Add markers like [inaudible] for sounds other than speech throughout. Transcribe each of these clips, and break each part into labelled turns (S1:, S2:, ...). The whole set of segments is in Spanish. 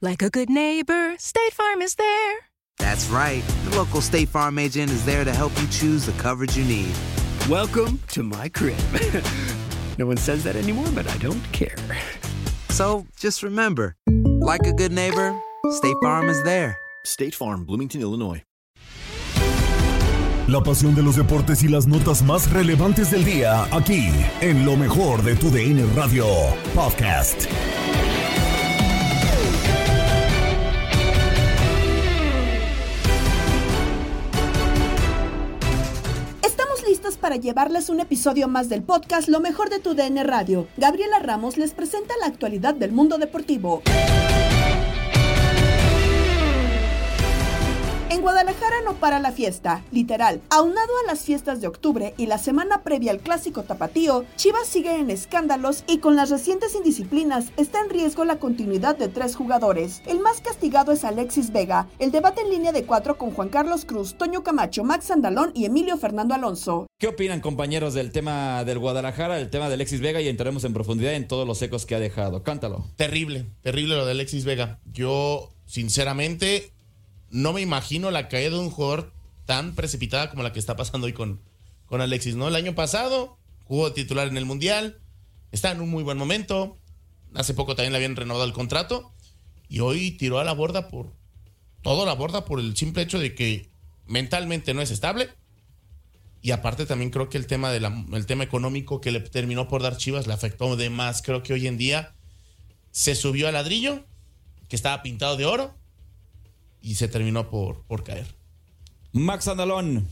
S1: Like a good neighbor, State Farm is there.
S2: That's right. The local State Farm agent is there to help you choose the coverage you need.
S3: Welcome to my crib. [laughs] no one says that anymore, but I don't care.
S2: So just remember, like a good neighbor, State Farm is there.
S4: State Farm, Bloomington, Illinois.
S5: La pasión de los deportes y las notas más relevantes del día, aquí, en lo mejor de tu DN Radio Podcast.
S6: Listos para llevarles un episodio más del podcast Lo mejor de tu DN Radio. Gabriela Ramos les presenta la actualidad del mundo deportivo. En Guadalajara no para la fiesta, literal. Aunado a las fiestas de octubre y la semana previa al clásico tapatío, Chivas sigue en escándalos y con las recientes indisciplinas está en riesgo la continuidad de tres jugadores. El más castigado es Alexis Vega. El debate en línea de cuatro con Juan Carlos Cruz, Toño Camacho, Max Andalón y Emilio Fernando Alonso.
S7: ¿Qué opinan compañeros del tema del Guadalajara, el tema de Alexis Vega y entraremos en profundidad en todos los ecos que ha dejado? Cántalo.
S8: Terrible, terrible lo de Alexis Vega. Yo, sinceramente, no me imagino la caída de un jugador tan precipitada como la que está pasando hoy con, con Alexis, ¿no? El año pasado jugó titular en el Mundial, está en un muy buen momento, hace poco también le habían renovado el contrato y hoy tiró a la borda por, todo la borda por el simple hecho de que mentalmente no es estable y aparte también creo que el tema, el tema económico que le terminó por dar Chivas le afectó de más. Creo que hoy en día se subió al ladrillo, que estaba pintado de oro, y se terminó por, por caer.
S7: Max Andalón.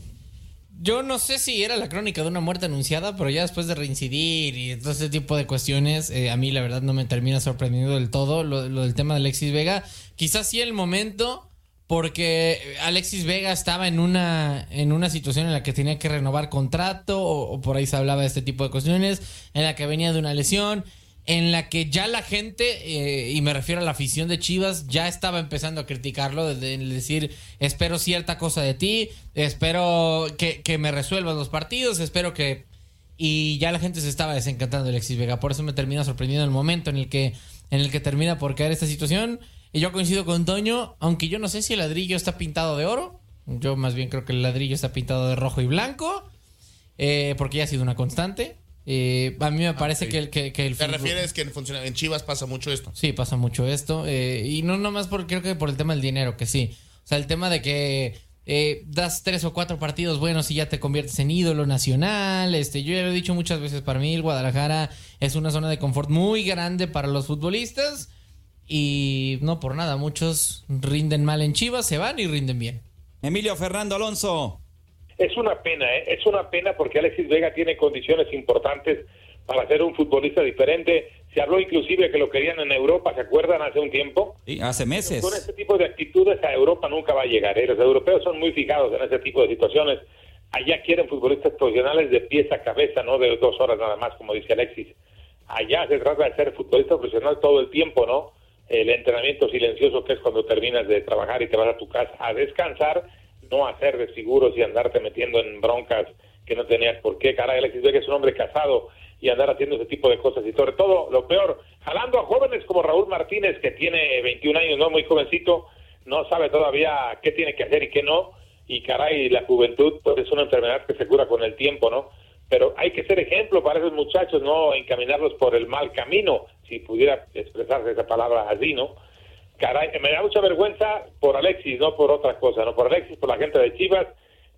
S9: Yo no sé si era la crónica de una muerte anunciada, pero ya después de reincidir y todo ese tipo de cuestiones, eh, a mí la verdad no me termina sorprendiendo del todo lo, lo del tema de Alexis Vega. Quizás sí el momento, porque Alexis Vega estaba en una, en una situación en la que tenía que renovar contrato, o, o por ahí se hablaba de este tipo de cuestiones, en la que venía de una lesión en la que ya la gente, eh, y me refiero a la afición de Chivas, ya estaba empezando a criticarlo, de, decir, espero cierta cosa de ti, espero que, me resuelvas los partidos, espero que... Y ya la gente se estaba desencantando de Alexis Vega, por eso me termina sorprendiendo el momento en el que, en el que termina por caer esta situación. Y yo coincido con Toño, aunque yo no sé si el ladrillo está pintado de oro, yo más bien creo que el ladrillo está pintado de rojo y blanco, eh, porque ya ha sido una constante. Eh, a mí me parece
S8: Ah, sí.
S9: que, el, que, que el
S8: ¿Te
S9: fútbol-
S8: refieres que en, funciona- en Chivas pasa mucho esto?
S9: Sí, pasa mucho esto. eh, y no nomás por, creo que por el tema del dinero, que sí. O sea, el tema de que eh, das tres o cuatro partidos buenos y ya te conviertes en ídolo nacional. Este, yo ya lo he dicho muchas veces, para mí el Guadalajara es una zona de confort muy grande para los futbolistas. Y no por nada, muchos rinden mal en Chivas, se van y rinden bien.
S7: Emilio Fernando Alonso.
S10: Es una pena, ¿eh? es una pena porque Alexis Vega tiene condiciones importantes para ser un futbolista diferente. Se habló inclusive que lo querían en Europa, ¿se acuerdan hace un tiempo?
S7: Sí, hace meses.
S10: Con este tipo de actitudes a Europa nunca va a llegar. ¿eh? Los europeos son muy fijados en ese tipo de situaciones. Allá quieren futbolistas profesionales de pies a cabeza, no de dos horas nada más, como dice Alexis. Allá se trata de ser futbolista profesional todo el tiempo, ¿no? el entrenamiento silencioso que es cuando terminas de trabajar y te vas a tu casa a descansar, no hacer desfiguros y andarte metiendo en broncas que no tenías por qué. Caray, Alexis Vega es un hombre casado y andar haciendo ese tipo de cosas y sobre todo, lo peor, jalando a jóvenes como Raúl Martínez, que tiene 21 años, no muy jovencito, no sabe todavía qué tiene que hacer y qué no, y caray, la juventud pues es una enfermedad que se cura con el tiempo, ¿no? Pero hay que ser ejemplo para esos muchachos, no encaminarlos por el mal camino, si pudiera expresarse esa palabra así, ¿no? Caray, me da mucha vergüenza por Alexis, no por otra cosa, no por Alexis, por la gente de Chivas,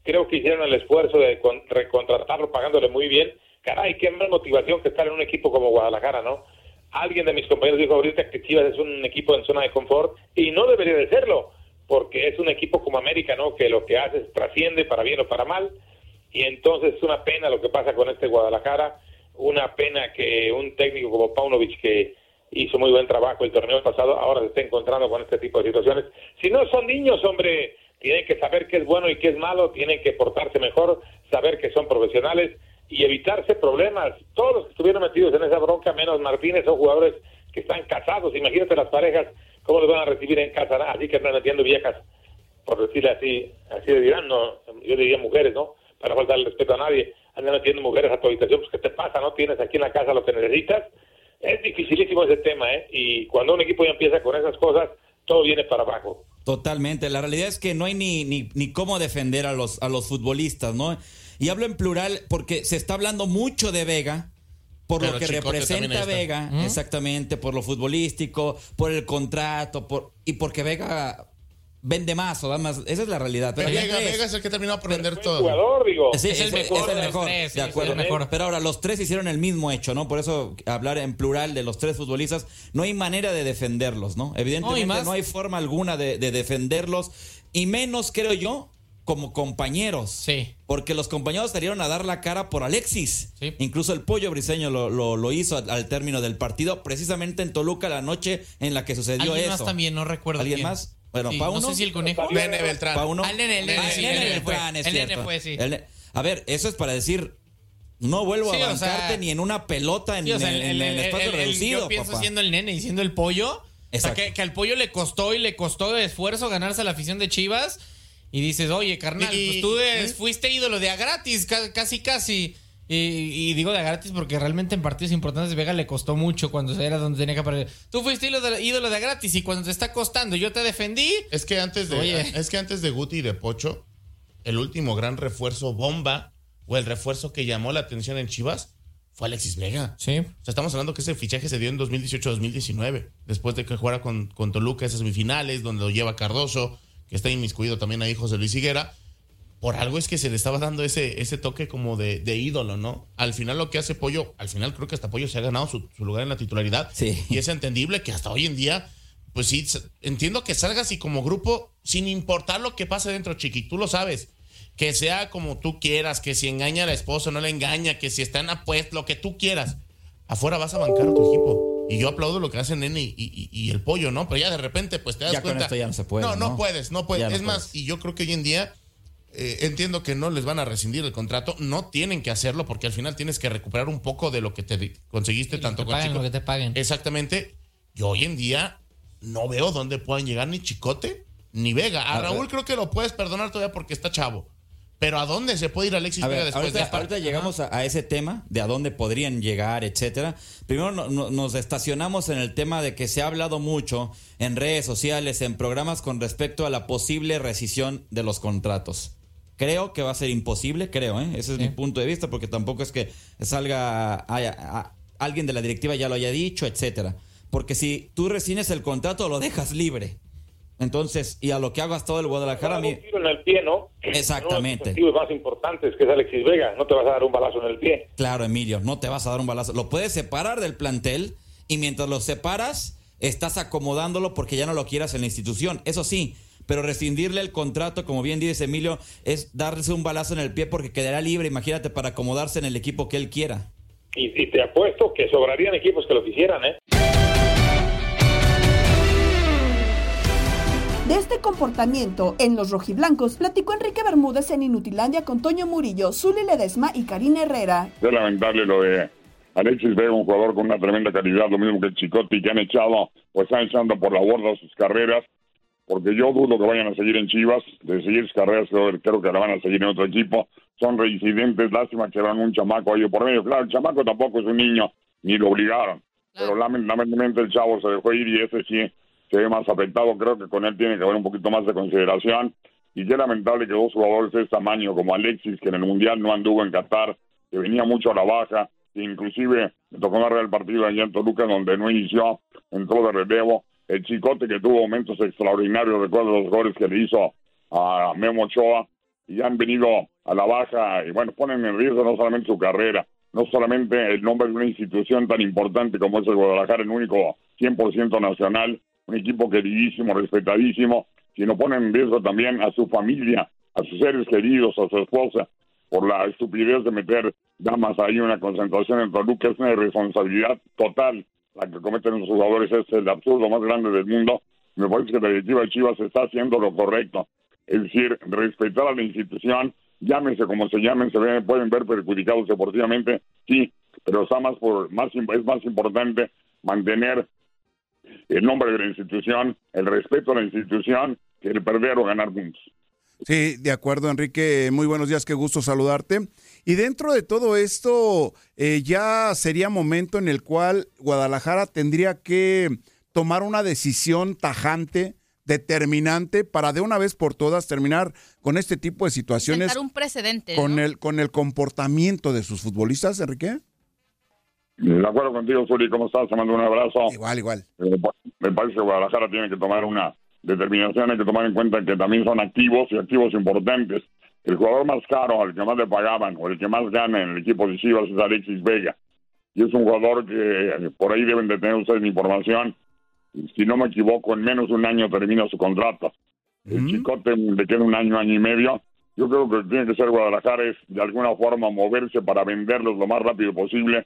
S10: creo que hicieron el esfuerzo de con- recontratarlo pagándole muy bien. Caray, qué más motivación que estar en un equipo como Guadalajara, ¿no? Alguien de mis compañeros dijo ahorita que Chivas es un equipo en zona de confort y no debería de serlo, porque es un equipo como América, ¿no? Que lo que hace es trasciende para bien o para mal. Y entonces es una pena lo que pasa con este Guadalajara, una pena que un técnico como Paunovic que hizo muy buen trabajo el torneo pasado, ahora se está encontrando con este tipo de situaciones. Si no son niños, hombre, tienen que saber qué es bueno y qué es malo, tienen que portarse mejor, saber que son profesionales y evitarse problemas. Todos los que estuvieron metidos en esa bronca, menos Martínez, son jugadores que están casados. Imagínate las parejas, cómo les van a recibir en casa, así que están metiendo viejas, por decirle así, así le dirán, no, yo diría mujeres, ¿no? Para no faltarle respeto a nadie, andan metiendo mujeres a tu habitación, pues ¿qué te pasa? ¿No tienes aquí en la casa lo que necesitas? Es dificilísimo ese tema, ¿eh? Y cuando un equipo ya empieza con esas cosas, todo viene para abajo.
S7: Totalmente. La realidad es que no hay ni, ni, ni cómo defender a los, a los futbolistas, ¿no? Y hablo en plural porque se está hablando mucho de Vega, por
S8: Pero
S7: lo que
S8: Chicote
S7: representa. Vega,
S8: ¿Mm?
S7: exactamente, por lo futbolístico, por el contrato, por y porque Vega vende más o da más. Esa es la realidad.
S8: Pero Vega. Vega es el que terminó por vender todo.
S10: jugador, digo.
S7: Sí,
S9: Es el mejor
S7: es el
S9: de los
S7: mejor,
S9: tres, sí,
S7: de
S9: es
S7: acuerdo.
S9: mejor.
S7: Pero ahora los tres hicieron el mismo hecho, ¿no? Por eso hablar en plural de los tres futbolistas, no hay manera de defenderlos, ¿no? Evidentemente
S9: No,
S7: hay forma alguna de, de defenderlos, y menos, creo yo, como compañeros.
S9: Sí.
S7: Porque los compañeros salieron a dar la cara por Alexis. Incluso el pollo briseño lo, lo- lo hizo al, al término del partido, precisamente en Toluca la noche en la que sucedió
S9: Alguien
S7: eso.
S9: más también, no recuerdo
S7: ¿Alguien
S9: quién.
S7: más? Bueno,
S9: Sí,
S7: Pauno.
S9: No sé si el conejo.
S8: Nene Beltrán.
S7: Pauno.
S9: Al nene, el nene,
S7: Ah,
S9: sí,
S7: el. Beltrán, es
S9: El nene
S7: cierto.
S9: fue, sí.
S7: El a ver, eso es para decir, no vuelvo
S9: Sí,
S7: a
S9: o sea,
S7: bancarte ni en una pelota en,
S9: Sí, o sea,
S7: en-
S9: el,
S7: en
S9: el-
S7: el
S9: el-
S7: espacio reducido,
S9: Yo pienso
S7: papá.
S9: siendo el nene y siendo el pollo. O sea,
S7: Exacto.
S9: que, que al pollo le costó y le costó de esfuerzo ganarse la afición de Chivas. Y dices, oye, carnal,
S8: Y-
S9: pues tú
S8: ¿eh?
S9: fuiste ídolo de a gratis, ca- casi, casi. Y, y digo de a gratis porque realmente en partidos importantes Vega le costó mucho cuando era donde tenía que aparecer. Tú fuiste ídolo de, ídolo de a gratis y cuando te está costando yo te defendí.
S8: Es que antes de,
S9: Oye.
S8: es que antes de Guti y de Pocho, el último gran refuerzo bomba o el refuerzo que llamó la atención en Chivas fue Alexis Vega.
S9: Sí.
S8: O sea, estamos hablando que ese fichaje se dio en 2018-2019, después de que jugara con, con Toluca esas semifinales, donde lo lleva Cardoso, que está inmiscuido también ahí José Luis Higuera. Por algo es que se le estaba dando ese, ese toque como de, de ídolo, ¿no? Al final lo que hace Pollo, al final creo que hasta Pollo se ha ganado su, su lugar en la titularidad.
S7: Sí.
S8: Y es entendible que hasta hoy en día, pues sí, entiendo que salgas y como grupo, sin importar lo que pase dentro, Chiqui, tú lo sabes. Que sea como tú quieras, que si engaña a la esposa, no la engaña, que si está en apuesta, lo que tú quieras. Afuera vas a bancar a tu equipo. Y yo aplaudo lo que hacen Nene y, y- y el pollo, ¿no? Pero ya de repente, pues te das
S7: Ya con
S8: cuenta.
S7: esto ya no se puede,
S8: No, no,
S7: ¿no?
S8: puedes, no puedes.
S7: Ya no
S8: es más,
S7: puedes.
S8: y yo creo que hoy en día eh, entiendo que no les van a rescindir el contrato. No tienen que hacerlo porque al final tienes que recuperar un poco de lo que te conseguiste tanto
S9: te
S8: con
S9: paguen
S8: Chico.
S9: lo que te paguen.
S8: Exactamente. Yo hoy en día no veo dónde puedan llegar ni Chicote ni Vega. A
S7: A
S8: Raúl
S7: ver.
S8: creo que lo puedes perdonar todavía porque está chavo. Pero ¿a dónde se puede ir Alexis
S7: A
S8: Vega
S7: ver,
S8: después
S7: ahorita,
S8: de esta?
S7: ahorita llegamos a, a ese tema de a dónde podrían llegar, etcétera. Primero no- no- nos estacionamos en el tema de que se ha hablado mucho en redes sociales, en programas con respecto a la posible rescisión de los contratos. Creo que va a ser imposible, creo, ¿eh? ese es mi punto de vista, porque tampoco es que salga a- a- alguien de la directiva ya lo haya dicho, etcétera. Porque si tú rescines el contrato, lo dejas libre. Entonces, y a lo que hago hasta todo el Guadalajara, a mí,
S10: Un tiro en el pie, ¿no?
S7: Exactamente.
S10: Uno de los objetivos más importantes que es Alexis Vega. No te vas a dar un balazo en el pie.
S7: Claro, Emilio, no te vas a dar un balazo. Lo puedes separar del plantel y mientras lo separas, estás acomodándolo porque ya no lo quieras en la institución. Eso sí, pero rescindirle el contrato, como bien dice Emilio, es darse un balazo en el pie porque quedará libre, imagínate, para acomodarse en el equipo que él quiera.
S10: Y, y te apuesto que sobrarían equipos que lo quisieran, ¿eh?
S6: De este comportamiento en los rojiblancos platicó Enrique Bermúdez en Inutilandia con Toño Murillo, Zuli Ledesma y Karina Herrera.
S11: Es lamentable lo de Alexis Vega, un jugador con una tremenda calidad, lo mismo que el Chicote, y que han echado, pues están echando por la borda sus carreras, porque yo dudo que vayan a seguir en Chivas, de seguir sus carreras, creo, que la van a seguir en otro equipo. Son reincidentes, lástima que van un chamaco ahí por medio. Claro, el chamaco tampoco es un niño, ni lo obligaron, pero lamentablemente el chavo se dejó ir y ese sí se ve más afectado. Creo que con él tiene que haber un poquito más de consideración. Y qué lamentable que dos jugadores de este tamaño, como Alexis, que en el Mundial no anduvo en Qatar, que venía mucho a la baja, que inclusive me tocó narrar el partido allá en Toluca, donde no inició, entró de relevo. El Chicote, que tuvo momentos extraordinarios, recuerdo los goles que le hizo a Memo Ochoa, y han venido a la baja, y bueno, ponen en riesgo no solamente su carrera, no solamente el nombre de una institución tan importante como es el Guadalajara, el único 100% nacional, un equipo queridísimo, respetadísimo, sino ponen en riesgo también a su familia, a sus seres queridos, a su esposa, por la estupidez de meter damas ahí una concentración en Toluca. Es una irresponsabilidad total la que cometen los jugadores. Es el absurdo más grande del mundo. Me parece que la directiva de Chivas está haciendo lo correcto. Es decir, respetar a la institución, llámense como se llamen, se pueden ver perjudicados deportivamente, sí, pero está más por, más, es más importante mantener el nombre de la institución, el respeto a la institución, que el perder o ganar puntos.
S12: Sí, de acuerdo, Enrique. Muy buenos días, qué gusto saludarte. Y dentro de todo esto, eh, ya sería momento en el cual Guadalajara tendría que tomar una decisión tajante, determinante, para de una vez por todas terminar con este tipo de situaciones.
S13: un precedente.
S12: Con, el, con el comportamiento de sus futbolistas, Enrique.
S11: De acuerdo contigo, Suri, ¿cómo estás? Te mando un abrazo.
S12: Igual, igual.
S11: Me parece que Guadalajara tiene que tomar una determinación, hay que tomar en cuenta que también son activos y activos importantes. El jugador más caro, al que más le pagaban, o el que más gana en el equipo de Chivas es Alexis Vega. Y es un jugador que por ahí deben de tener ustedes información. Si no me equivoco, en menos de un año termina su contrato. El Chicote le queda un año, año y medio. Yo creo que tiene que ser Guadalajara es de alguna forma moverse para venderlos lo más rápido posible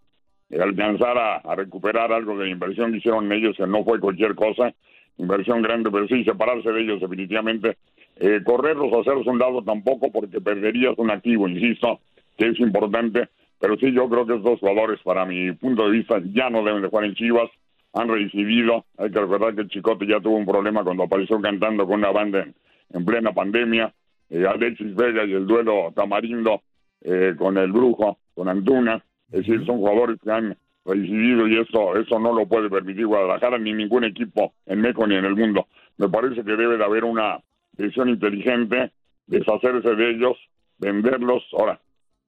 S11: alcanzar a, recuperar algo de la inversión que hicieron ellos, que no fue cualquier cosa, inversión grande, pero sí separarse de ellos definitivamente. Eh, correrlos o hacerlos un lado tampoco, porque perderías un activo, insisto, que es importante, pero sí yo creo que estos jugadores, para mi punto de vista, ya no deben de jugar en Chivas, han recibido, hay que recordar que el Chicote ya tuvo un problema cuando apareció cantando con una banda en, plena pandemia, eh, Alexis Vega y el duelo Tamarindo eh, con el Brujo, con Antuna, es decir, son jugadores que han recibido y eso, eso no lo puede permitir Guadalajara ni ningún equipo en México ni en el mundo. Me parece que debe de haber una decisión inteligente, deshacerse de ellos, venderlos. Ahora,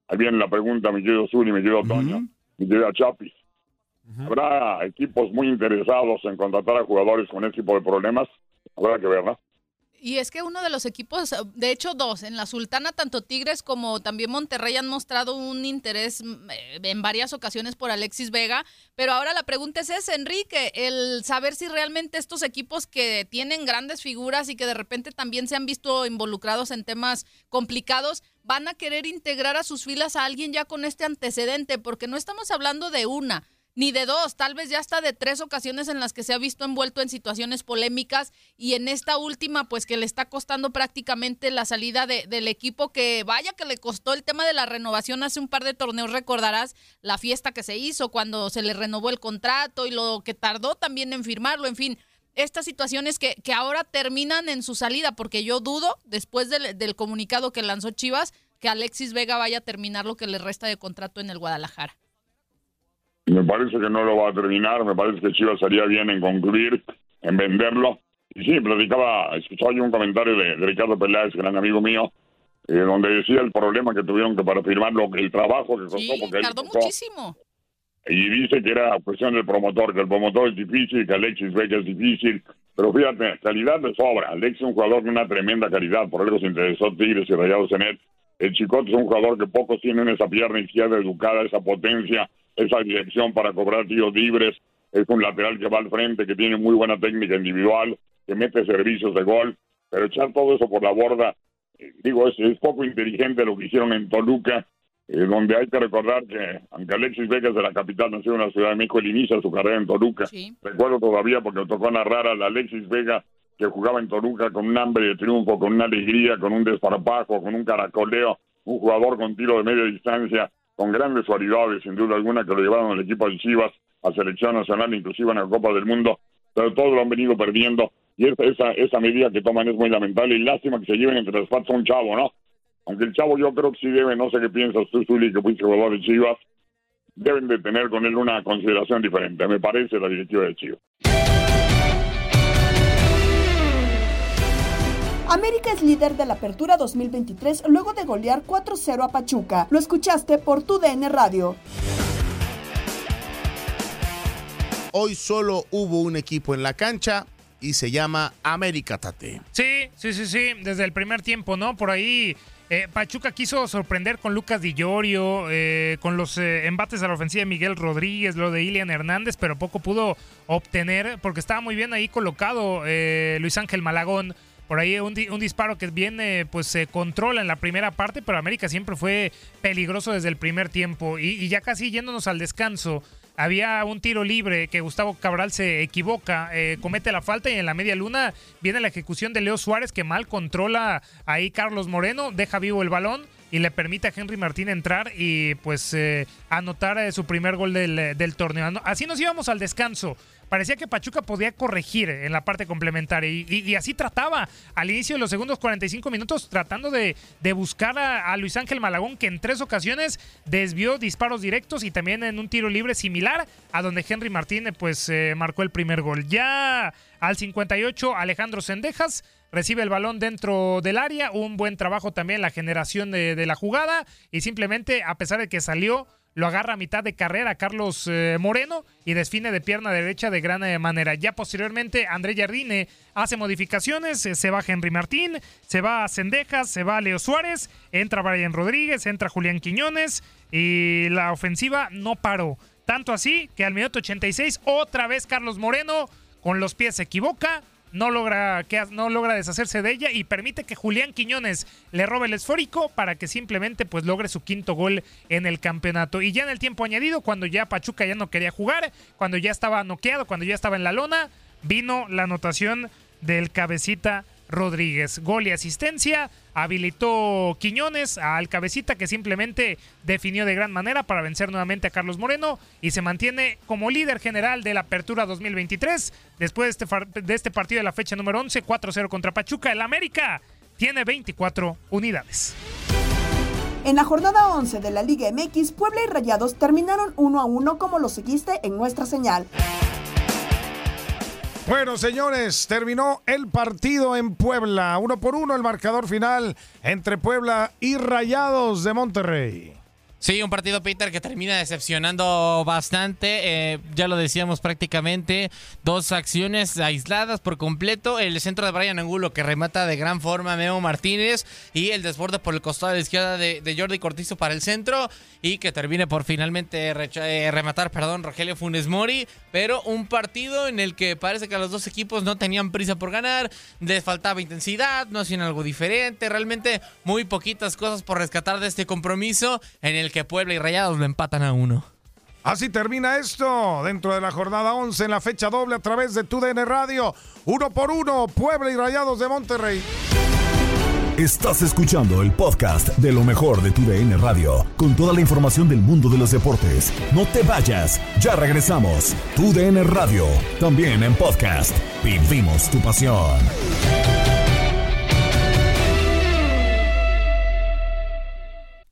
S11: ahí viene la pregunta, mi querido Zuli, mi querido Toño, mi querido Chapis. ¿Habrá equipos muy interesados en contratar a jugadores con ese tipo de problemas? Habrá que ver, ¿no?
S13: Y es que uno de los equipos, de hecho dos, en la Sultana, tanto Tigres como también Monterrey han mostrado un interés mm, eh, en varias ocasiones por Alexis Vega, pero ahora la pregunta es esa, Enrique, el saber si realmente estos equipos que tienen grandes figuras y que de repente también se han visto involucrados en temas complicados, van a querer integrar a sus filas a alguien ya con este antecedente, porque no estamos hablando de una, ni de dos, tal vez ya hasta de tres ocasiones en las que se ha visto envuelto en situaciones polémicas y en esta última pues que le está costando prácticamente la salida de, del equipo que vaya que le costó el tema de la renovación hace un par de torneos, recordarás la fiesta que se hizo cuando se le renovó el contrato y lo que tardó también en firmarlo, en fin. Estas situaciones que, que ahora terminan en su salida, porque yo dudo, después del, del comunicado que lanzó Chivas, que Alexis Vega vaya a terminar lo que le resta de contrato en el Guadalajara.
S11: Me parece que no lo va a terminar, me parece que Chivas haría bien en concluir, en venderlo. Y sí, platicaba, escuchaba yo un comentario de, Ricardo Peláez, gran amigo mío, eh, donde decía el problema que tuvieron que para firmarlo, el trabajo que costó.
S13: Sí,
S11: porque
S13: tardó muchísimo.
S11: Y dice que era cuestión del promotor, que el promotor es difícil, que Alexis Vega es difícil. Pero fíjate, calidad de sobra. Alexis es un jugador de una tremenda calidad, por algo se interesó Tigres y Rayados en él. El Chicote es un jugador que pocos tienen esa pierna izquierda educada, esa potencia, esa dirección para cobrar tiros libres, es un lateral que va al frente, que tiene muy buena técnica individual, que mete servicios de gol, pero echar todo eso por la borda, eh, digo, es, poco inteligente lo que hicieron en Toluca, eh, donde hay que recordar que, aunque Alexis Vega es de la capital, nació en la Ciudad de México, él inicia su carrera en Toluca. Recuerdo todavía porque me tocó narrar a la Alexis Vega que jugaba en Toluca con un hambre de triunfo, con una alegría, con un desparpajo, con un caracoleo, un jugador con tiro de media distancia con grandes cualidades, sin duda alguna, que lo llevaron al equipo de Chivas a selección nacional, inclusive en la Copa del Mundo, pero todos lo han venido perdiendo y esa, esa, esa medida que toman es muy lamentable y lástima que se lleven entre las patas a un chavo, ¿no? Aunque el chavo yo creo que sí debe, no sé qué piensas tú, Zuli, que fuiste jugador de Chivas, deben de tener con él una consideración diferente, me parece, la directiva de Chivas.
S6: América es líder de la Apertura 2023 luego de golear 4-0 a Pachuca. Lo escuchaste por tu DN Radio.
S8: Hoy solo hubo un equipo en la cancha y se llama América Tate.
S14: Sí, sí, sí, sí, desde el primer tiempo, ¿no? Por ahí eh, Pachuca quiso sorprender con Lucas Di Llorio, eh, con los eh, embates a la ofensiva de Miguel Rodríguez, lo de Ilian Hernández, pero poco pudo obtener porque estaba muy bien ahí colocado Luis Ángel Malagón. Por ahí un, disparo que viene, pues se controla en la primera parte, pero América siempre fue peligroso desde el primer tiempo. Y, y ya casi yéndonos al descanso, había un tiro libre que Gustavo Cabral se equivoca, eh, comete la falta y en la media luna viene la ejecución de Leo Suárez que mal controla ahí Carlos Moreno, deja vivo el balón y le permite a Henry Martín entrar y pues eh, anotar eh, su primer gol del torneo. Así nos íbamos al descanso parecía que Pachuca podía corregir en la parte complementaria y, así trataba al inicio de los segundos 45 minutos tratando de, buscar a, Luis Ángel Malagón que en tres ocasiones desvió disparos directos y también en un tiro libre similar a donde Henry Martínez pues eh, marcó el primer gol. Ya al 58 Alejandro Sendejas recibe el balón dentro del área, un buen trabajo también la generación de, de la jugada y simplemente a pesar de que salió lo agarra a mitad de carrera Carlos eh, Moreno y define de pierna derecha de gran eh, manera. Ya posteriormente André Jardine hace modificaciones, eh, se va Henry Martín, se va a Cendejas, se va Leo Suárez, entra Brian Rodríguez, entra Julián Quiñones y la ofensiva no paró. Tanto así que al minuto 86 otra vez Carlos Moreno con los pies se equivoca, no logra, que, no logra deshacerse de ella y permite que Julián Quiñones le robe el esfórico para que simplemente pues logre su quinto gol en el campeonato. Y ya en el tiempo añadido, cuando ya Pachuca ya no quería jugar, cuando ya estaba noqueado, cuando ya estaba en la lona, vino la anotación del cabecita Rodríguez. Gol y asistencia. Habilitó Quiñones al cabecita que simplemente definió de gran manera para vencer nuevamente a Carlos Moreno y se mantiene como líder general de la Apertura 2023. Después de este, de este partido de la fecha número 11, 4-0 contra Pachuca, el América tiene 24 unidades.
S6: En la jornada 11 de la Liga MX, Puebla y Rayados terminaron 1 a 1 como lo seguiste en nuestra señal.
S15: Bueno, señores, terminó el partido en Puebla. Uno por uno el marcador final entre Puebla y Rayados de Monterrey.
S9: Sí, un partido, Peter, que termina decepcionando bastante. Eh, ya lo decíamos prácticamente. Dos acciones aisladas por completo. El centro de Brian Angulo que remata de gran forma Memo Martínez. Y el desborde por el costado de la izquierda de, Jordi Cortizo para el centro. Y que termine por finalmente eh, rematar, perdón, Rogelio Funes Mori. Pero un partido en el que parece que los dos equipos no tenían prisa por ganar. Les faltaba intensidad, no hacían algo diferente. Realmente muy poquitas cosas por rescatar de este compromiso en el que Puebla y Rayados lo empatan a uno.
S15: Así termina esto dentro de la jornada 11 en la fecha doble a través de TUDN Radio. Uno por uno, Puebla y Rayados de Monterrey.
S5: Estás escuchando el podcast de lo mejor de TUDN Radio, con toda la información del mundo de los deportes. No te vayas, ya regresamos. TUDN Radio, también en podcast. Vivimos tu pasión.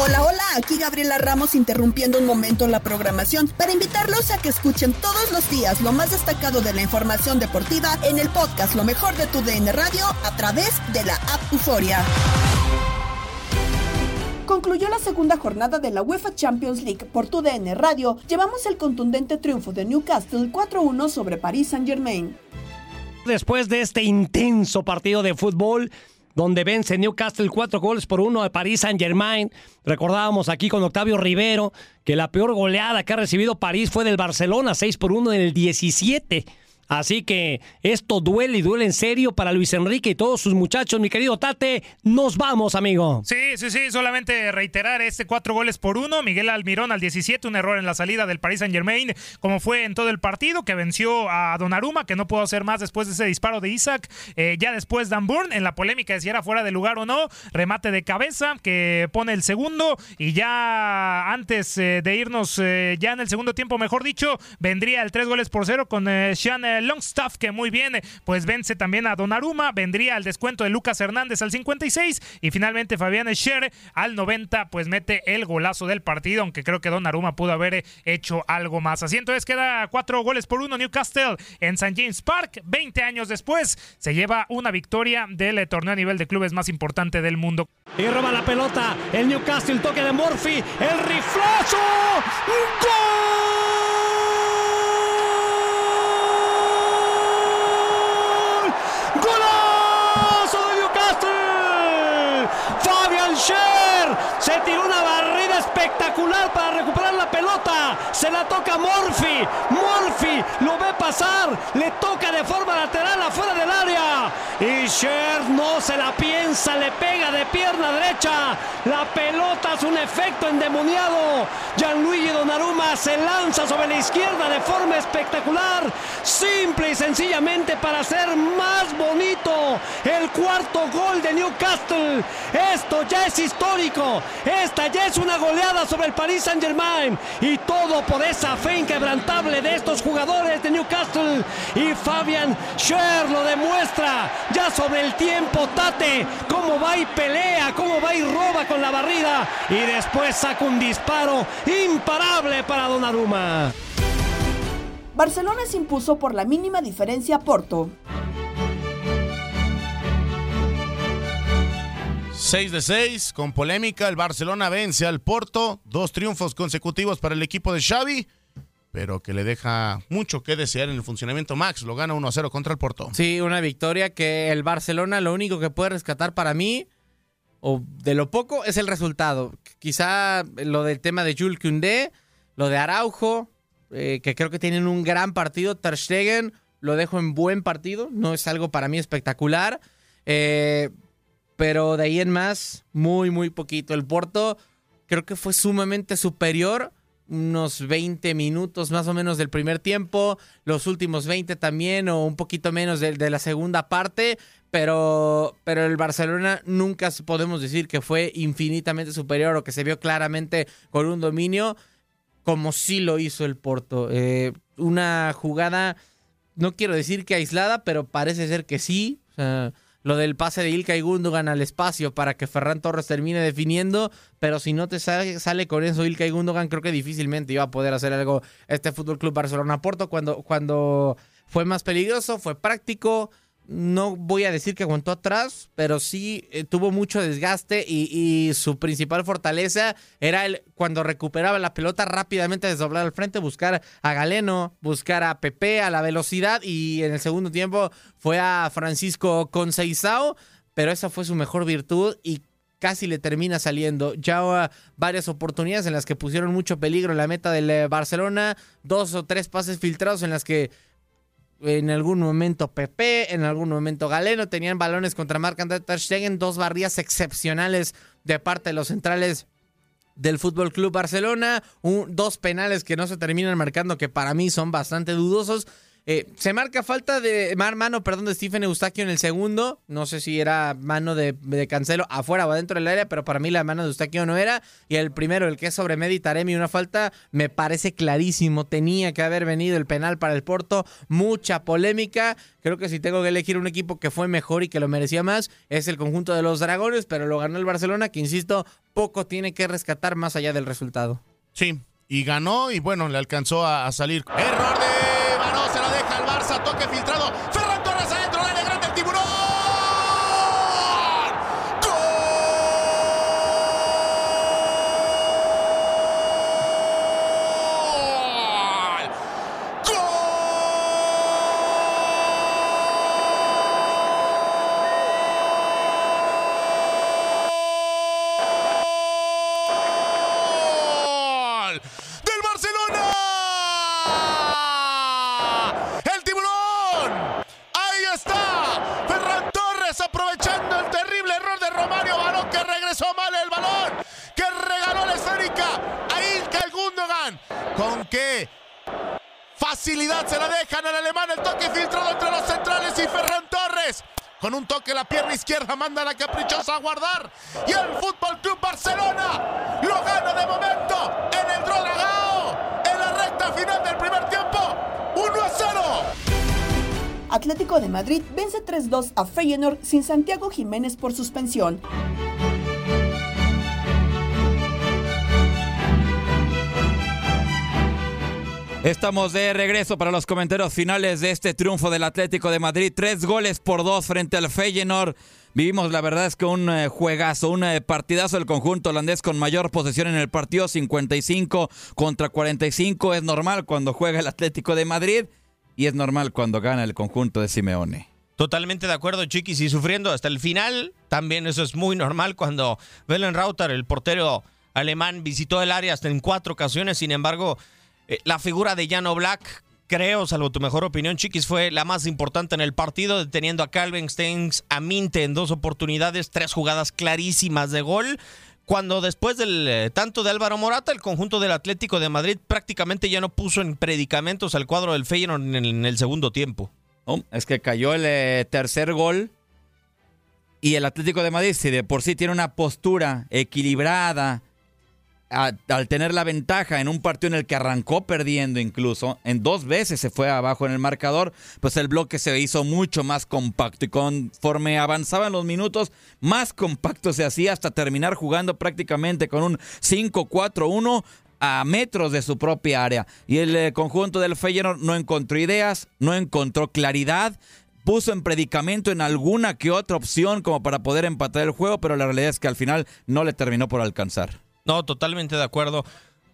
S6: Hola, hola, aquí Gabriela Ramos interrumpiendo un momento la programación para invitarlos a que escuchen todos los días lo más destacado de la información deportiva en el podcast Lo mejor de tu DN Radio a través de la app Euforia. Concluyó la segunda jornada de la UEFA Champions League por tu DN Radio. Llevamos el contundente triunfo de Newcastle 4-1 sobre Paris Saint-Germain.
S16: Después de este intenso partido de fútbol, donde vence Newcastle cuatro goles por uno a París Saint Germain. Recordábamos aquí con Octavio Rivero que la peor goleada que ha recibido París fue del Barcelona, 6 por 1 en el 17. Así que esto duele y duele en serio para Luis Enrique y todos sus muchachos, mi querido Tate. Nos vamos, amigo.
S14: Sí, sí, sí, solamente reiterar este cuatro goles por uno. Miguel Almirón al 17, un error en la salida del Paris Saint Germain, como fue en todo el partido, que venció a Donnarumma, que no pudo hacer más después de ese disparo de Isaac. Eh, ya después Dan Burn, en la polémica de si era fuera de lugar o no, remate de cabeza, que pone el segundo. Y ya antes eh, de irnos, eh, ya en el segundo tiempo, mejor dicho, vendría el tres goles por cero con Sean Longstaff, que muy bien, pues vence también a Donnarumma, vendría al descuento de Lucas Hernández al 56 y finalmente Fabián Scher al 90, pues mete el golazo del partido, aunque creo que Donnarumma pudo haber hecho algo más. Así entonces queda cuatro goles por uno Newcastle en St. James Park, 20 años después se lleva una victoria del torneo a nivel de clubes más importante del mundo.
S16: Y roba la pelota el Newcastle, toque de Murphy, el riflazo, ¡Gol! ¡Golazo de Newcastle! Fabian Scher se tiró una barrida espectacular para recuperar la pelota. Se la toca Murphy. Murphy lo ve pasar. Le toca de forma lateral afuera del área. Scher no se la piensa. Le pega de pierna derecha. La pelota es un efecto endemoniado. Gianluigi Donnarumma se lanza sobre la izquierda de forma espectacular. Simple y sencillamente para hacer más bonito el cuarto gol de Newcastle. Esto ya es histórico. Esta ya es una goleada sobre el Paris Saint Germain. Y todo por esa fe inquebrantable de estos jugadores de Newcastle. Y Fabian Scher lo demuestra ya sobre el tiempo. Tate, cómo va y pelea, cómo va y roba con la barrida. Y después saca un disparo imparable para Donnarumma.
S6: Barcelona se impuso por la mínima diferencia a Porto.
S8: 6 de 6, con polémica, el Barcelona vence al Porto, dos triunfos consecutivos para el equipo de Xavi, pero que le deja mucho que desear en el funcionamiento. Max lo gana 1-0 contra el Porto.
S9: Sí, una victoria que el Barcelona lo único que puede rescatar para mí, o de lo poco, es el resultado. Quizá lo del tema de Jules Koundé, lo de Araujo, eh, que creo que tienen un gran partido. Ter Stegen lo dejo en buen partido, no es algo para mí espectacular. Eh, pero de ahí en más, muy, muy poquito. El Porto creo que fue sumamente superior. Unos 20 minutos más o menos del primer tiempo, los últimos 20 también, o un poquito menos de, de la segunda parte, pero, pero el Barcelona nunca podemos decir que fue infinitamente superior o que se vio claramente con un dominio como sí lo hizo el Porto. Eh, una jugada, no quiero decir que aislada, pero parece ser que sí. O sea, lo del pase de Ilkay Gundogan al espacio para que Ferran Torres termine definiendo, pero si no te sale, sale con eso Ilkay Gundogan, creo que difícilmente iba a poder hacer algo este Fútbol Club Barcelona Porto cuando, cuando fue más peligroso, fue práctico. No voy a decir que aguantó atrás, pero sí eh, tuvo mucho desgaste y, y, su principal fortaleza era el cuando recuperaba la pelota rápidamente desdoblar al frente, buscar a Galeno, buscar a Pepe a la velocidad y en el segundo tiempo fue a Francisco Conceizao, pero esa fue su mejor virtud y casi le termina saliendo. Ya varias oportunidades en las que pusieron mucho peligro en la meta del eh, Barcelona, dos o tres pases filtrados en las que en algún momento Pepe, en algún momento Galeno, tenían balones contra Marc André Ter dos barridas excepcionales de parte de los centrales del Fútbol Club Barcelona, un, dos penales que no se terminan marcando que para mí son bastante dudosos. Eh, se marca falta de mano, perdón, de Stephen Eustaquio en el segundo. No sé si era mano de, de, Cancelo afuera o adentro del área, pero para mí la mano de Eustaquio no era. Y el primero, el que es sobre Medi Taremi, una falta, me parece clarísimo. Tenía que haber venido el penal para el Porto. Mucha polémica. Creo que si tengo que elegir un equipo que fue mejor y que lo merecía más, es el conjunto de los Dragones, pero lo ganó el Barcelona, que insisto, poco tiene que rescatar más allá del resultado.
S8: Sí, y ganó y bueno, le alcanzó a, a salir. Error de toque filtrado. Ferran Torres adentro, dale grande el tiburón. ¡Gol! ¡Gol! Qué facilidad se la dejan al alemán. El toque filtrado entre los centrales y Ferran Torres. Con un toque la pierna izquierda manda a la caprichosa a guardar. Y el Fútbol Club Barcelona lo gana de momento en el Dragao. En la recta final del primer tiempo. 1 a 0.
S6: Atlético de Madrid vence 3-2 a Feyenoord sin Santiago Jiménez por suspensión.
S7: Estamos de regreso para los comentarios finales de este triunfo del Atlético de Madrid. Tres goles por dos frente al Feyenoord. Vivimos, la verdad es que un eh, juegazo, un eh, partidazo del conjunto holandés con mayor posesión en el partido, 55 contra 45. Es normal cuando juega el Atlético de Madrid y es normal cuando gana el conjunto de Simeone.
S17: Totalmente de acuerdo, Chiquis, y sufriendo hasta el final. También eso es muy normal cuando Belen Rauter, el portero alemán, visitó el área hasta en cuatro ocasiones. Sin embargo, eh, la figura de Jano Black, creo, salvo tu mejor opinión, Chiquis, fue la más importante en el partido, deteniendo a Calvin Steins a Minte en dos oportunidades, tres jugadas clarísimas de gol. Cuando después del eh, tanto de Álvaro Morata, el conjunto del Atlético de Madrid prácticamente ya no puso en predicamentos al cuadro del Feyenoord en el, segundo tiempo.
S7: Oh, es que cayó el eh, tercer gol y el Atlético de Madrid, si de por sí tiene una postura equilibrada, al tener la ventaja en un partido en el que arrancó perdiendo incluso, en dos veces se fue abajo en el marcador, pues el bloque se hizo mucho más compacto y conforme avanzaban los minutos, más compacto se hacía hasta terminar jugando prácticamente con un 5-4-1 a metros de su propia área. Y el eh, conjunto del Feyenoord no encontró ideas, no encontró claridad, puso en predicamento en alguna que otra opción como para poder empatar el juego, pero la realidad es que al final no le terminó por alcanzar.
S17: No, totalmente de acuerdo.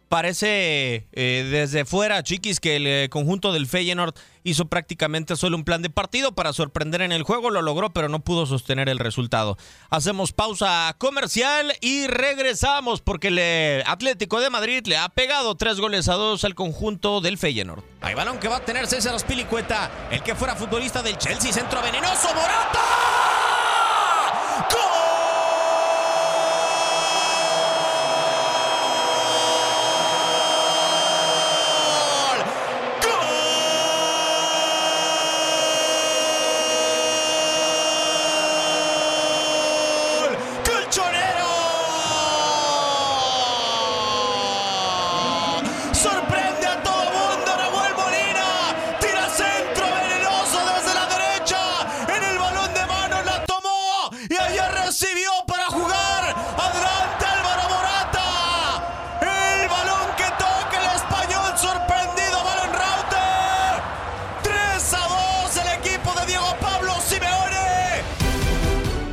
S17: Parece eh, desde fuera, Chiquis, que el eh, conjunto del Feyenoord hizo prácticamente solo un plan de partido para sorprender en el juego, lo logró, pero no pudo sostener el resultado. Hacemos pausa comercial y regresamos porque el eh, Atlético de Madrid le ha pegado tres goles a dos al conjunto del Feyenoord. Hay balón que va a tener César Spilicueta, el que fuera futbolista del Chelsea, centro venenoso, Morata.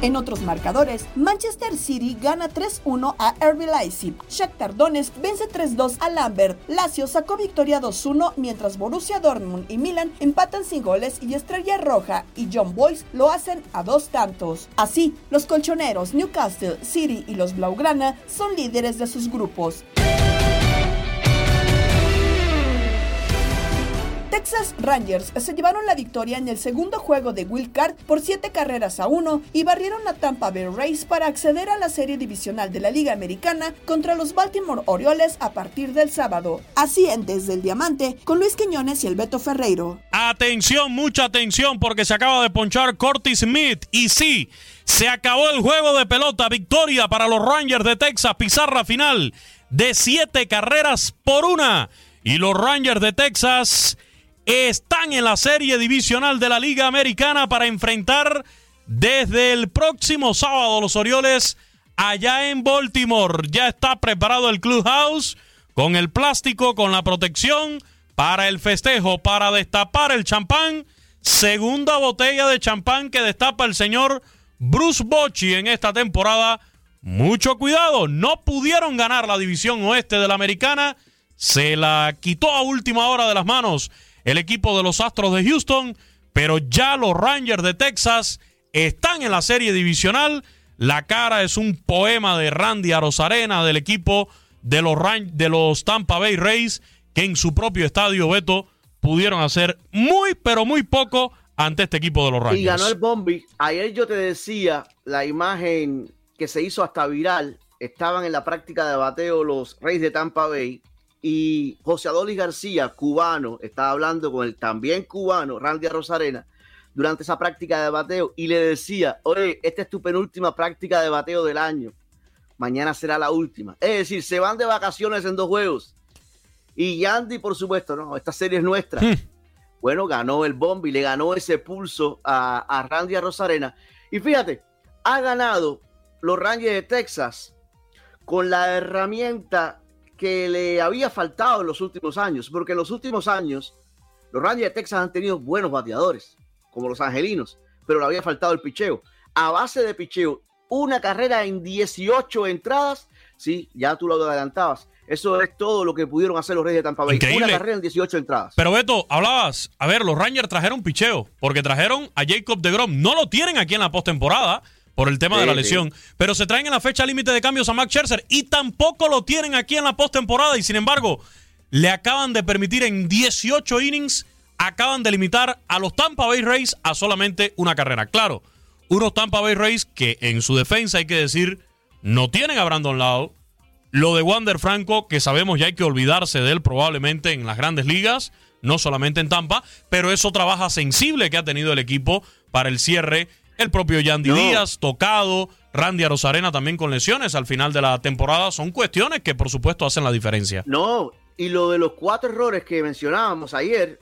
S17: En
S6: otros marcadores, Manchester City gana 3-1 a RB Leipzig, Shakhtar Donetsk vence 3-2 a Lambert, Lazio sacó victoria 2-1 mientras Borussia Dortmund y Milan empatan sin goles y Estrella Roja y John Boyce lo hacen a dos tantos. Así, los colchoneros Newcastle, City y los Blaugrana son líderes de sus grupos. Texas Rangers se llevaron la victoria en el segundo juego de Wild Card por 7 carreras a 1 y barrieron a Tampa Bay Rays para acceder a la serie divisional de la Liga Americana contra los Baltimore Orioles a partir del sábado. Así en Desde el Diamante con Luis Quiñones y el Beto Ferreiro.
S18: Atención, mucha atención porque se acaba de ponchar Curtis Smith y sí, se acabó el juego de pelota, victoria para los Rangers de Texas, pizarra final de siete carreras por una y los Rangers de Texas están en la serie divisional de la Liga Americana para enfrentar desde el próximo sábado los Orioles allá en Baltimore. Ya está preparado el clubhouse con el plástico, con la protección para el festejo, para destapar el champán. Segunda botella de champán que destapa el señor Bruce Bochy en esta temporada. Mucho cuidado, no pudieron ganar la división oeste de la americana. Se la quitó a última hora de las manos el equipo de los Astros de Houston, pero ya los Rangers de Texas están en la serie divisional. La cara es un poema de Randy Arozarena del equipo de los, Ran- de los Tampa Bay Rays, que en su propio estadio Beto pudieron hacer muy, pero muy poco ante este equipo de los Rangers.
S19: Y ganó el Bombi. Ayer yo te decía la imagen que se hizo hasta viral. Estaban en la práctica de bateo los Reyes de Tampa Bay y José Adolis García, cubano, estaba hablando con el también cubano Randy Rosarena durante esa práctica de bateo y le decía, oye, esta es tu penúltima práctica de bateo del año. Mañana será la última. Es decir, se van de vacaciones en dos juegos. Y Yandy, por supuesto, no, esta serie es nuestra. Bueno, ganó el bombi, le ganó ese pulso a, a Randy Rosarena. Y fíjate, ha ganado los Rangers de Texas con la herramienta que le había faltado en los últimos años, porque en los últimos años los Rangers de Texas han tenido buenos bateadores, como los angelinos, pero le había faltado el picheo. A base de picheo, una carrera en 18 entradas, sí, ya tú lo adelantabas. Eso es todo lo que pudieron hacer los Reyes de Tampa Bay.
S18: Increíble.
S19: Una carrera en 18 entradas.
S18: Pero Beto, hablabas, a ver, los Rangers trajeron picheo, porque trajeron a Jacob de Grom. No lo tienen aquí en la postemporada por el tema de la
S19: sí.
S18: lesión, pero se traen en la fecha límite de cambios a Max Scherzer y tampoco lo tienen aquí en la postemporada y sin embargo le acaban de permitir en 18 innings, acaban de limitar a los Tampa Bay Rays a solamente una carrera. Claro, unos Tampa Bay Rays que en su defensa hay que decir no tienen a Brandon Lau, lo de Wander Franco, que sabemos ya hay que olvidarse de él probablemente en las grandes ligas, no solamente en Tampa, pero es otra baja sensible que ha tenido el equipo para el cierre. El propio Yandy
S19: No.
S18: Díaz, tocado, Randy Arozarena también con lesiones al final de la temporada. Son cuestiones que por supuesto hacen la diferencia.
S19: No, y lo de los cuatro errores que mencionábamos ayer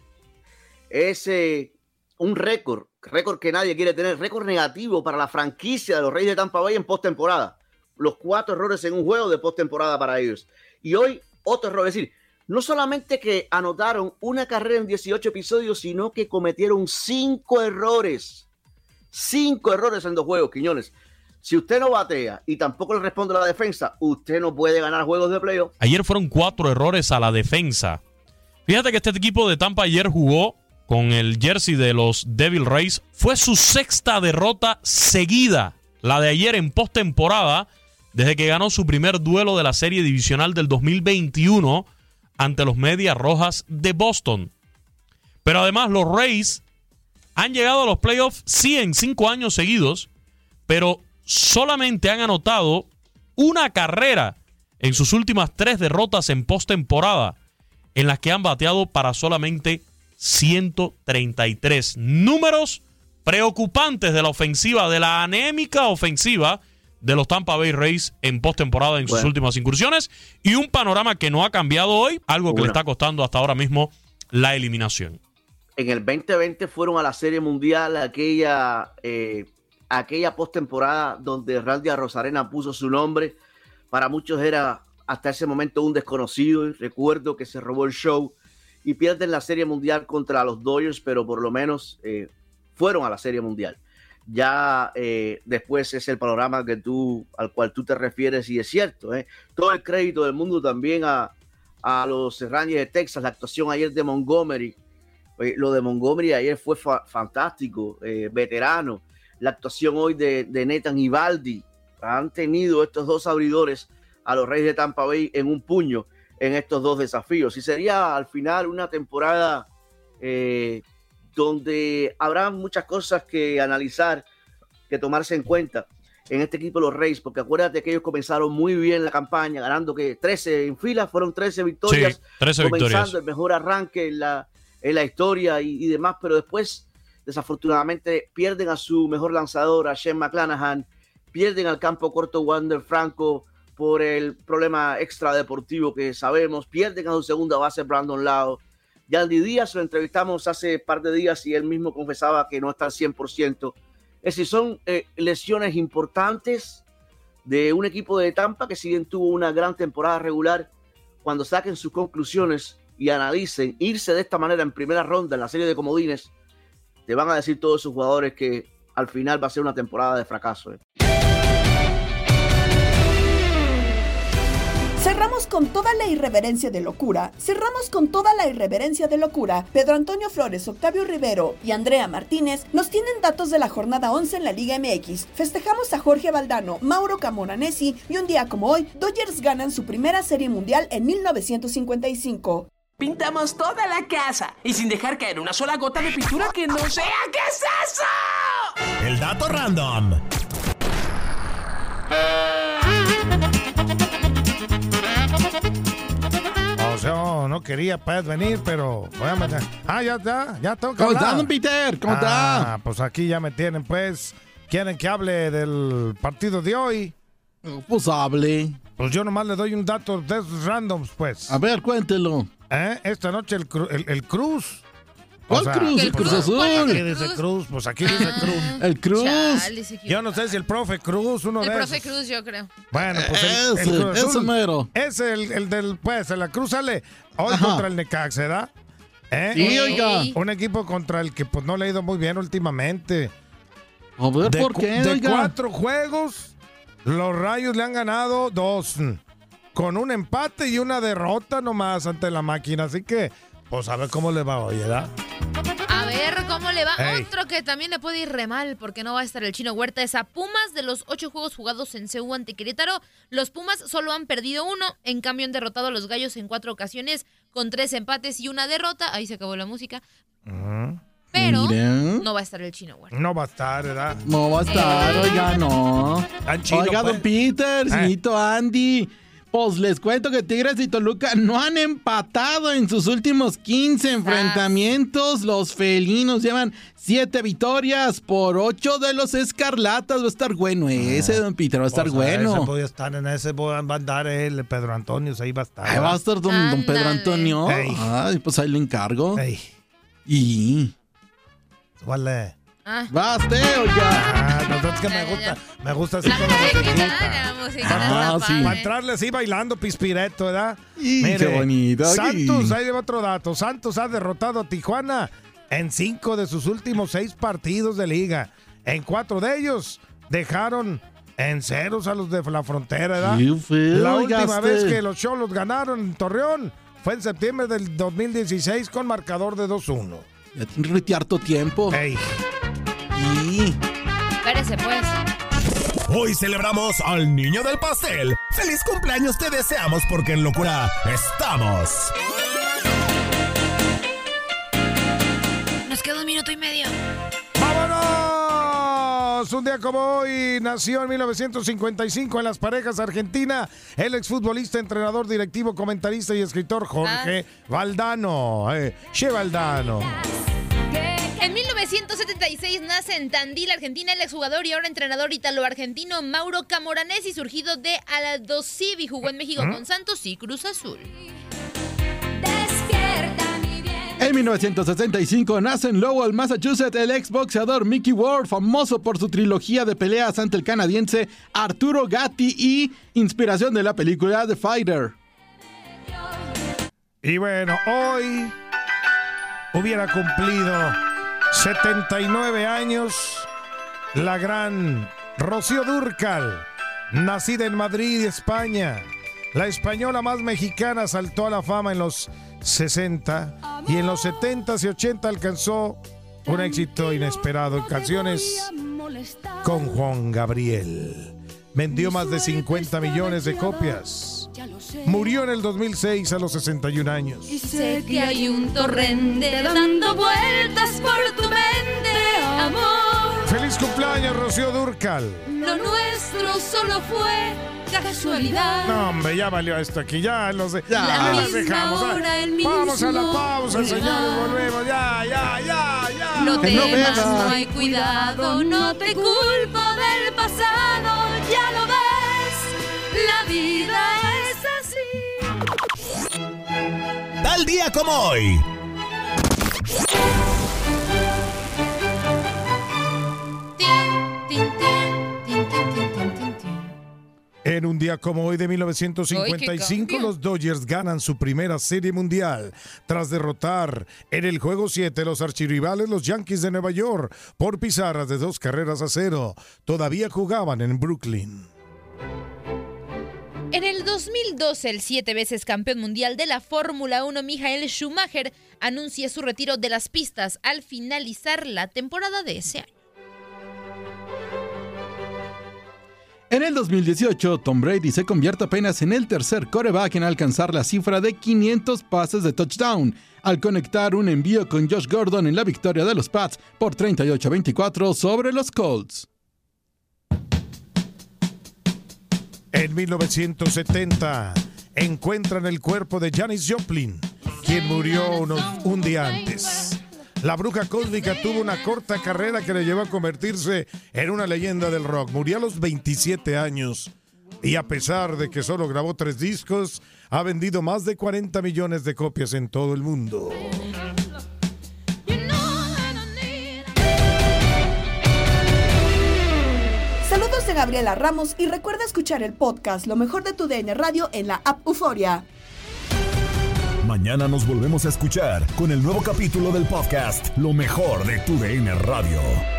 S19: es eh, un récord, récord que nadie quiere tener, récord negativo para la franquicia de los Reyes de Tampa Bay en postemporada. Los cuatro errores en un juego de postemporada para ellos. Y hoy otro error, es decir, no solamente que anotaron una carrera en 18 episodios, sino que cometieron cinco errores. Cinco errores en dos juegos, Quiñones. Si usted no batea y tampoco le responde a la defensa, usted no puede ganar juegos de playoff.
S18: Ayer fueron cuatro errores a la defensa. Fíjate que este equipo de Tampa ayer jugó con el jersey de los Devil Rays. Fue su sexta derrota seguida. La de ayer en postemporada, desde que ganó su primer duelo de la serie divisional del 2021 ante los Medias Rojas de Boston. Pero además los Rays han llegado a los playoffs, sí, en cinco años seguidos, pero solamente han anotado una carrera en sus últimas tres derrotas en postemporada, en las que han bateado para solamente 133 números preocupantes de la ofensiva, de la anémica ofensiva de los Tampa Bay Rays en postemporada en sus
S19: Bueno.
S18: últimas incursiones y un panorama que no ha cambiado hoy, algo que le está costando hasta ahora mismo la eliminación.
S19: En el 2020 fueron a la Serie Mundial aquella, eh, aquella postemporada donde Randy Rosarena puso su nombre. Para muchos era hasta ese momento un desconocido. Recuerdo que se robó el show y pierden la Serie Mundial contra los Dodgers, pero por lo menos eh, fueron a la Serie Mundial. Ya eh, después es el panorama que tú, al cual tú te refieres y es cierto. eh. Todo el crédito del mundo también a, a los Rangers de Texas, la actuación ayer de Montgomery. Oye, lo de Montgomery ayer fue fa- fantástico, eh, veterano. La actuación hoy de, de Nathan Ivaldi. Han tenido estos dos abridores a los Reyes de Tampa Bay en un puño en estos dos desafíos. Y sería al final una temporada eh, donde habrá muchas cosas que analizar, que tomarse en cuenta en este equipo de los Reyes, porque acuérdate que ellos comenzaron muy bien la campaña, ganando que 13 en fila, fueron 13 victorias,
S18: Sí, 13
S19: comenzando
S18: victorias.
S19: el mejor arranque en la, en la historia y, y demás, pero después, desafortunadamente, pierden a su mejor lanzador, a Shane McClanahan, pierden al campo corto Wander Franco por el problema extradeportivo que sabemos, pierden a su segunda base Brandon Lau. Yandy Díaz lo entrevistamos hace par de días y él mismo confesaba que no está al 100%. Es decir, son eh, lesiones importantes de un equipo de Tampa que si bien tuvo una gran temporada regular, cuando saquen sus conclusiones y analicen irse de esta manera en primera ronda en la serie de comodines, te van a decir todos sus jugadores que al final va a ser una temporada de fracaso. ¿eh?
S6: Cerramos con toda la irreverencia de locura. Cerramos con toda la irreverencia de locura. Pedro Antonio Flores, Octavio Rivero y Andrea Martínez nos tienen datos de la jornada 11 en la Liga MX. Festejamos a Jorge Valdano, Mauro Camoranesi y un día como hoy, Dodgers ganan su primera serie mundial en 1955.
S20: Pintamos toda la casa y sin dejar caer una sola gota de pintura que no sea. ¿Qué es eso?
S21: El dato random.
S15: O sea, no quería pues, venir, pero voy a meter- Ah, ya está, ya tengo que
S21: ¿Cómo
S15: hablar.
S21: está, don Peter? ¿Cómo está?
S15: Ah, pues aquí ya me tienen, pues. ¿Quieren que hable del partido de hoy?
S21: Pues hable.
S15: Pues yo nomás le doy un dato de esos randoms, pues.
S21: A ver, cuéntelo.
S15: ¿Eh? Esta noche el, Cru- el, el Cruz.
S21: ¿Cuál Cruz? ¿El Cruz Azul?
S15: Aquí dice Cruz, pues aquí dice Cruz.
S21: El Cruz.
S22: Chale,
S15: Yo no sé si el profe Cruz, uno
S22: El
S15: de
S22: profe
S15: esos.
S22: Cruz, yo creo.
S15: Bueno, pues el, el
S21: Ese,
S15: Cruz Azul
S21: ese mero.
S15: Es el, el del, pues, la Cruz sale hoy
S21: Ajá.
S15: contra el Necaxa, ¿verdad? ¿Eh?
S21: Sí, oiga.
S15: Un equipo contra el que pues no le ha ido muy bien últimamente.
S21: A ver,
S15: de,
S21: ¿por qué,
S15: de
S21: oiga?
S15: cuatro juegos, los Rayos le han ganado dos. Con un empate y una derrota nomás ante la máquina. Así que, pues a ver cómo le va hoy, ¿verdad?
S13: A ver cómo le va. Otro que también le puede ir re mal porque no va a estar el chino Huerta es a Pumas de los ocho juegos jugados en CU ante Querétaro. Los Pumas solo han perdido uno, en cambio han derrotado a los Gallos en cuatro ocasiones con tres empates y una derrota. Ahí se acabó la música. Pero
S21: Mira.
S13: no va a estar el chino Huerta.
S15: No va a estar, ¿verdad?
S21: No va a estar,
S13: Eh.
S21: oiga, no.
S15: Chino,
S21: oiga,
S15: pues.
S21: don Peter,
S15: Eh.
S21: señorito Andy. Pues les cuento que Tigres y Toluca no han empatado en sus últimos 15 enfrentamientos. Los felinos llevan 7 victorias por 8 de los escarlatas. Va a estar bueno ese, don Peter, va a estar
S15: Pues,
S21: bueno.
S15: Ese voy a estar en ese, voy a andar el Pedro Antonio, ahí va a estar.
S21: Ahí va a estar don, don Pedro Antonio. Ay, pues ahí le encargo.
S15: Ey.
S21: Y.
S15: Vale.
S13: Ah.
S21: Baste, oiga.
S15: Ah, no, es que me gusta, me gusta así con la musiquita.
S21: Ah, sí.
S15: Para entrarle así bailando pispireto, ¿verdad?
S21: Y qué bonito.
S15: Santos, ahí le va otro dato. Santos ha derrotado a Tijuana en cinco de sus últimos seis partidos de liga. En cuatro de ellos dejaron en ceros a los de la frontera, ¿verdad? La última
S21: usted.
S15: vez que los Cholos ganaron en Torreón fue en septiembre del 2016 con marcador de 2-1.
S21: Ya tiene harto tiempo.
S15: Ey.
S21: Y.
S13: Espérese, pues.
S5: Hoy celebramos al niño del pastel. ¡Feliz cumpleaños te deseamos porque en locura estamos!
S13: Nos queda un minuto y medio.
S15: ¡Vámonos! Un día como hoy nació en 1955 en las parejas Argentina el exfutbolista, entrenador, directivo, comentarista y escritor Jorge Valdano. Eh, Che Valdano.
S13: En 1976 nace en Tandil, Argentina, el exjugador y ahora entrenador italo-argentino Mauro Camoranesi, surgido de Aldo Civi. Jugó en México
S21: ¿Mm?
S13: con Santos y Cruz Azul.
S21: En 1965 nace en Lowell, Massachusetts, el exboxeador Mickey Ward, famoso por su trilogía de peleas ante el canadiense Arturo Gatti y inspiración de la película The Fighter.
S15: Y bueno, hoy hubiera cumplido 79 años la gran Rocío Durcal, nacida en Madrid, España. La española más mexicana saltó a la fama en los 60 y en los 70 y 80 alcanzó un éxito inesperado en canciones con Juan Gabriel. Vendió más de 50 millones de copias. Murió en el 2006 a los 61 años.
S13: Y sé que hay un torrente dando vueltas por tu mente, amor.
S15: ¡Feliz cumpleaños, Rocío Durcal!
S13: Lo nuestro solo fue casualidad.
S15: No, hombre, ya valió esto aquí, ya los, de-
S13: La
S15: ya
S13: misma
S15: dejamos.
S13: hora, el
S15: Vamos a la
S13: mismo
S15: pausa, señores, volvemos, ya, ya, ya, ya.
S13: No
S21: no
S13: temas,
S21: beba.
S13: no hay cuidado, no te culpo del pasado, ya lo ves, la vida es
S5: Tal día como hoy.
S15: En un día como hoy de
S13: Ay,
S15: 1955,
S13: qué cambio.
S15: los Dodgers ganan su primera serie mundial tras derrotar en el juego 7 los archirrivales los Yankees de Nueva York por pizarras de dos carreras a cero. Todavía jugaban en Brooklyn.
S13: En el 2012, el siete veces campeón mundial de la Fórmula 1, Michael Schumacher, anuncia su retiro de las pistas al finalizar la temporada de ese año.
S21: En el 2018, Tom Brady se convierte apenas en el tercer coreback en alcanzar la cifra de 500 pases de touchdown, al conectar un envío con Josh Gordon en la victoria de los Pats por 38-24 sobre los Colts.
S15: En 1970 encuentran el cuerpo de Janis Joplin quien murió unos, un día antes. La bruja cósmica tuvo una corta carrera que le llevó a convertirse en una leyenda del rock. Murió a los 27 años y a pesar de que solo grabó tres discos, ha vendido más de 40 millones de copias en todo el mundo.
S6: Gabriela Ramos y recuerda escuchar el podcast Lo mejor de tu DN Radio en la app Euforia.
S5: Mañana nos volvemos a escuchar con el nuevo capítulo del podcast Lo mejor de tu DN Radio.